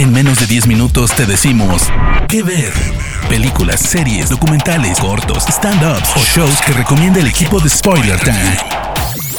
En menos de 10 minutos te decimos qué ver. Películas, series, documentales, cortos, stand-ups o shows que recomienda el equipo de Spoiler Time.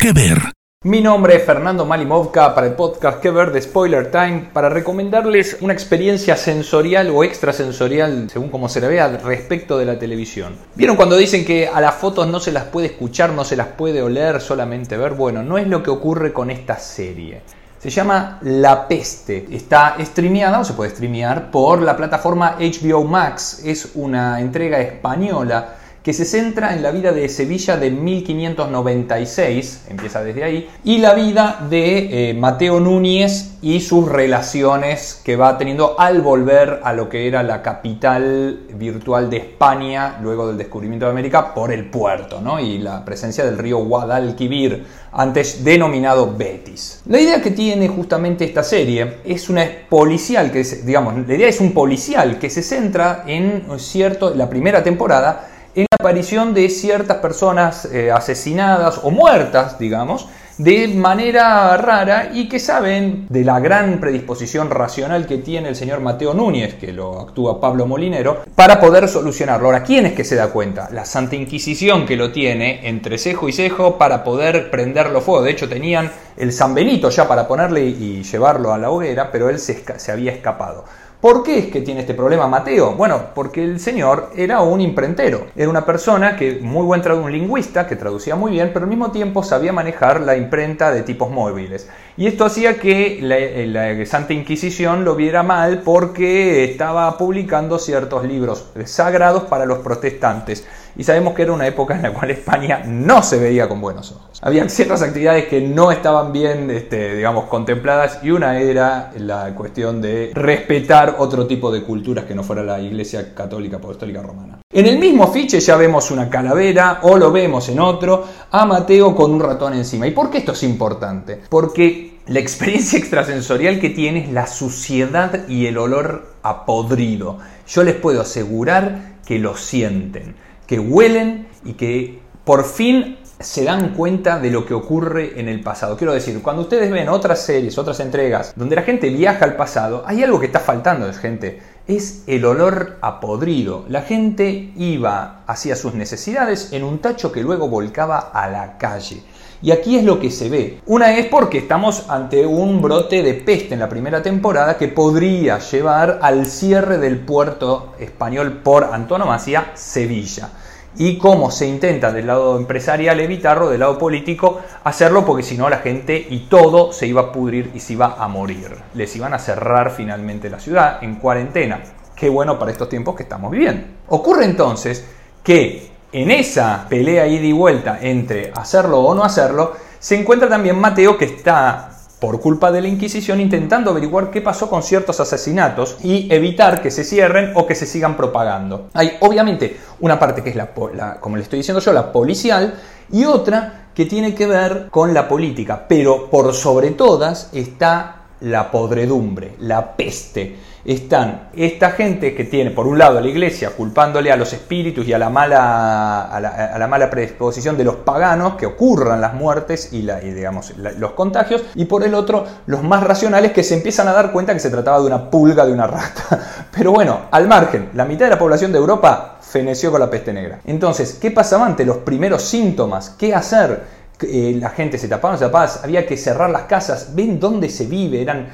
¿Qué ver? Mi nombre es Fernando Malimovka para el podcast Que ver de Spoiler Time para recomendarles una experiencia sensorial o extrasensorial, según como se la vea, respecto de la televisión. ¿Vieron cuando dicen que a las fotos no se las puede escuchar, no se las puede oler, solamente ver? Bueno, no es lo que ocurre con esta serie. Se llama La Peste. Está streameada o se puede streamear por la plataforma HBO Max. Es una entrega española que se centra en la vida de Sevilla de 1596, empieza desde ahí, y la vida de eh, Mateo Núñez y sus relaciones que va teniendo al volver a lo que era la capital virtual de España luego del descubrimiento de América por el puerto ¿no? y la presencia del río Guadalquivir, antes denominado Betis. La idea que tiene justamente esta serie es una policial, que digamos, la idea es un policial que se centra en cierto, la primera temporada, en la aparición de ciertas personas eh, asesinadas o muertas, digamos, de manera rara y que saben de la gran predisposición racional que tiene el señor Mateo Núñez, que lo actúa Pablo Molinero, para poder solucionarlo. Ahora, ¿quién es que se da cuenta? La Santa Inquisición que lo tiene entre cejo y cejo para poder prenderlo fuego. De hecho, tenían el San Benito ya para ponerle y llevarlo a la hoguera, pero él se, se había escapado. ¿Por qué es que tiene este problema Mateo? Bueno, porque el señor era un imprentero, era una persona que muy buen un lingüista, que traducía muy bien, pero al mismo tiempo sabía manejar la imprenta de tipos móviles. Y esto hacía que la, Santa Inquisición lo viera mal porque estaba publicando ciertos libros sagrados para los protestantes. Y sabemos que era una época en la cual España no se veía con buenos ojos. Había ciertas actividades que no estaban bien, este, digamos, contempladas y una era la cuestión de respetar otro tipo de culturas que no fuera la Iglesia Católica Apostólica Romana. En el mismo afiche ya vemos una calavera o lo vemos en otro a Mateo con un ratón encima. ¿Y por qué esto es importante? Porque la experiencia extrasensorial que tiene es la suciedad y el olor a podrido. Yo les puedo asegurar que lo sienten que huelen y que por fin se dan cuenta de lo que ocurre en el pasado. Quiero decir, cuando ustedes ven otras series, otras entregas, donde la gente viaja al pasado, hay algo que está faltando, gente. Es el olor a podrido. La gente iba hacia sus necesidades en un tacho que luego volcaba a la calle. Y aquí es lo que se ve. Una es porque estamos ante un brote de peste en la primera temporada que podría llevar al cierre del puerto español por antonomasia, Sevilla. Y cómo se intenta del lado empresarial evitarlo, del lado político hacerlo, porque si no la gente y todo se iba a pudrir y se iba a morir. Les iban a cerrar finalmente la ciudad en cuarentena. Qué bueno para estos tiempos que estamos viviendo. Ocurre entonces que en esa pelea ida y vuelta entre hacerlo o no hacerlo, se encuentra también Mateo que está por culpa de la Inquisición intentando averiguar qué pasó con ciertos asesinatos y evitar que se cierren o que se sigan propagando. Hay obviamente una parte que es la, como le estoy diciendo yo, la policial y otra que tiene que ver con la política, pero por sobre todas está la podredumbre, la peste están esta gente que tiene, por un lado, a la iglesia culpándole a los espíritus y a la mala, a la, mala predisposición de los paganos que ocurran las muertes y, la, digamos, los contagios, y por el otro, los más racionales que se empiezan a dar cuenta que se trataba de una pulga, de una rata. Pero bueno, al margen, la mitad de la población de Europa feneció con la peste negra. Entonces, ¿qué pasaba ante los primeros síntomas? ¿Qué hacer? Eh, la gente se tapaba, se tapaba, había que cerrar las casas, ven dónde se vive, eran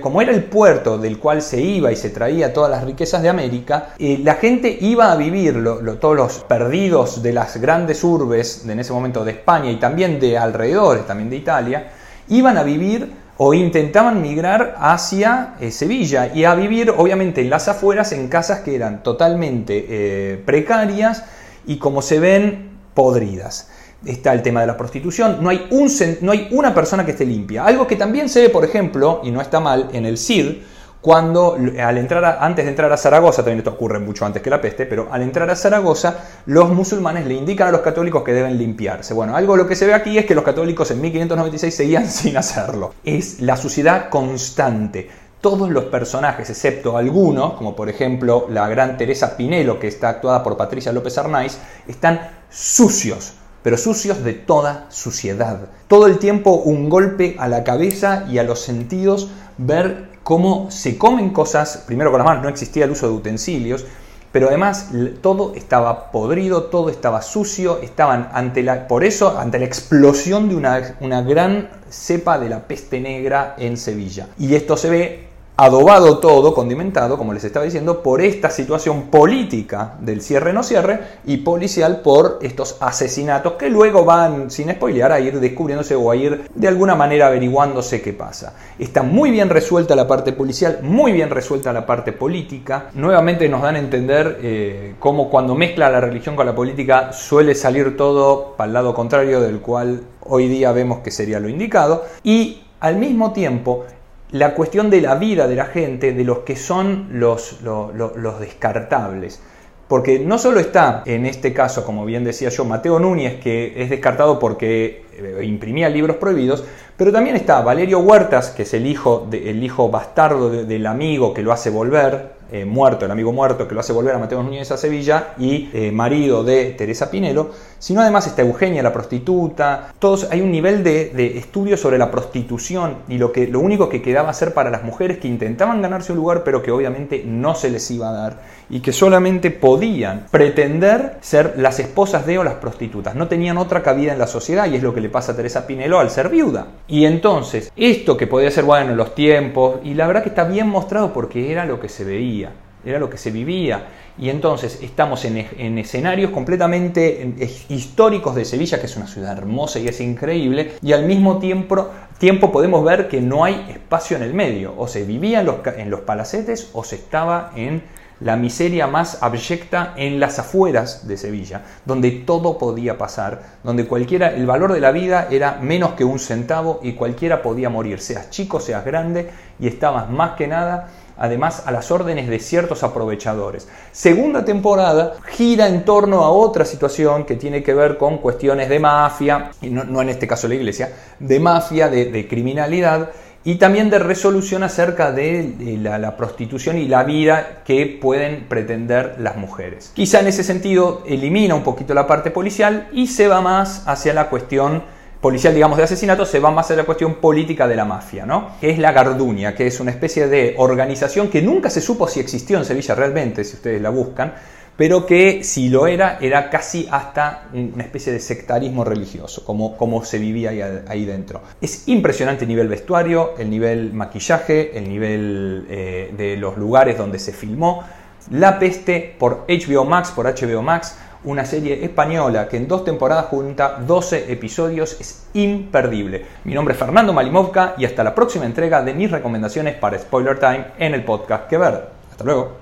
como era el puerto del cual se iba y se traía todas las riquezas de América, eh, la gente iba a vivir, todos los perdidos de las grandes urbes de en ese momento de España y también de alrededores, también de Italia, iban a vivir o intentaban migrar hacia eh, Sevilla y a vivir obviamente en las afueras en casas que eran totalmente precarias y como se ven podridas está el tema de la prostitución, no hay, un, no hay una persona que esté limpia. Algo que también se ve, por ejemplo, y no está mal, en el CID, cuando al entrar antes de entrar a Zaragoza, también esto ocurre mucho antes que la peste, pero al entrar a Zaragoza, los musulmanes le indican a los católicos que deben limpiarse. Bueno, algo lo que se ve aquí es que los católicos en 1596 seguían sin hacerlo. Es la suciedad constante. Todos los personajes, excepto algunos, como por ejemplo la gran Teresa Pinelo, que está actuada por Patricia López Arnaiz, están sucios pero sucios de toda suciedad. Todo el tiempo un golpe a la cabeza y a los sentidos, ver cómo se comen cosas, primero con las manos, no existía el uso de utensilios, pero además todo estaba podrido, todo estaba sucio, estaban ante la, por eso, ante la explosión de una, una gran cepa de la peste negra en Sevilla. Y esto se ve adobado todo, condimentado, como les estaba diciendo, por esta situación política del cierre no cierre y policial por estos asesinatos que luego van, sin spoilear, a ir descubriéndose o a ir de alguna manera averiguándose qué pasa. Está muy bien resuelta la parte policial, muy bien resuelta la parte política. Nuevamente nos dan a entender eh, cómo cuando mezcla la religión con la política suele salir todo para el lado contrario del cual hoy día vemos que sería lo indicado. Y al mismo tiempo la cuestión de la vida de la gente, de los que son los, los, descartables. Porque no solo está, en este caso, como bien decía yo, Mateo Núñez, que es descartado porque imprimía libros prohibidos, pero también está Valerio Huertas, que es el hijo, el hijo bastardo del amigo que lo hace volver, eh, muerto, el amigo muerto que lo hace volver a Mateo Núñez a Sevilla y eh, marido de Teresa Pinelo, sino además está Eugenia, la prostituta, todos, hay un nivel de, estudio sobre la prostitución y lo, que, lo único que quedaba hacer para las mujeres que intentaban ganarse un lugar pero que obviamente no se les iba a dar y que solamente podían pretender ser las esposas de o las prostitutas, no tenían otra cabida en la sociedad y es lo que le pasa a Teresa Pinelo al ser viuda. Y entonces, esto que podía ser bueno en los tiempos, y la verdad que está bien mostrado porque era lo que se veía era lo que se vivía. Y entonces estamos en, escenarios completamente históricos de Sevilla, que es una ciudad hermosa y es increíble, y al mismo tiempo, tiempo podemos ver que no hay espacio en el medio, o se vivía en los, en los palacetes o se estaba en la miseria más abyecta en las afueras de Sevilla, donde todo podía pasar, donde cualquiera, el valor de la vida era menos que un centavo y cualquiera podía morir, seas chico, seas grande, y estabas más que nada además a las órdenes de ciertos aprovechadores. Segunda temporada gira en torno a otra situación que tiene que ver con cuestiones de mafia, y no, en este caso la iglesia, de mafia, de, criminalidad y también de resolución acerca de, la, prostitución y la vida que pueden pretender las mujeres. Quizá en ese sentido elimina un poquito la parte policial y se va más hacia la cuestión policial, digamos, de asesinato, se va más a la cuestión política de la mafia, ¿no? Que es la Garduña, que es una especie de organización que nunca se supo si existió en Sevilla realmente, si ustedes la buscan, pero que si lo era, era casi hasta una especie de sectarismo religioso, como, como se vivía ahí, dentro. Es impresionante el nivel vestuario, el nivel maquillaje, el nivel eh, de los lugares donde se filmó. La peste por HBO Max, por HBO Max, una serie española que en dos temporadas junta 12 episodios, es imperdible. Mi nombre es Fernando Malimovka y hasta la próxima entrega de mis recomendaciones para Spoiler Time en el podcast Que Ver. Hasta luego.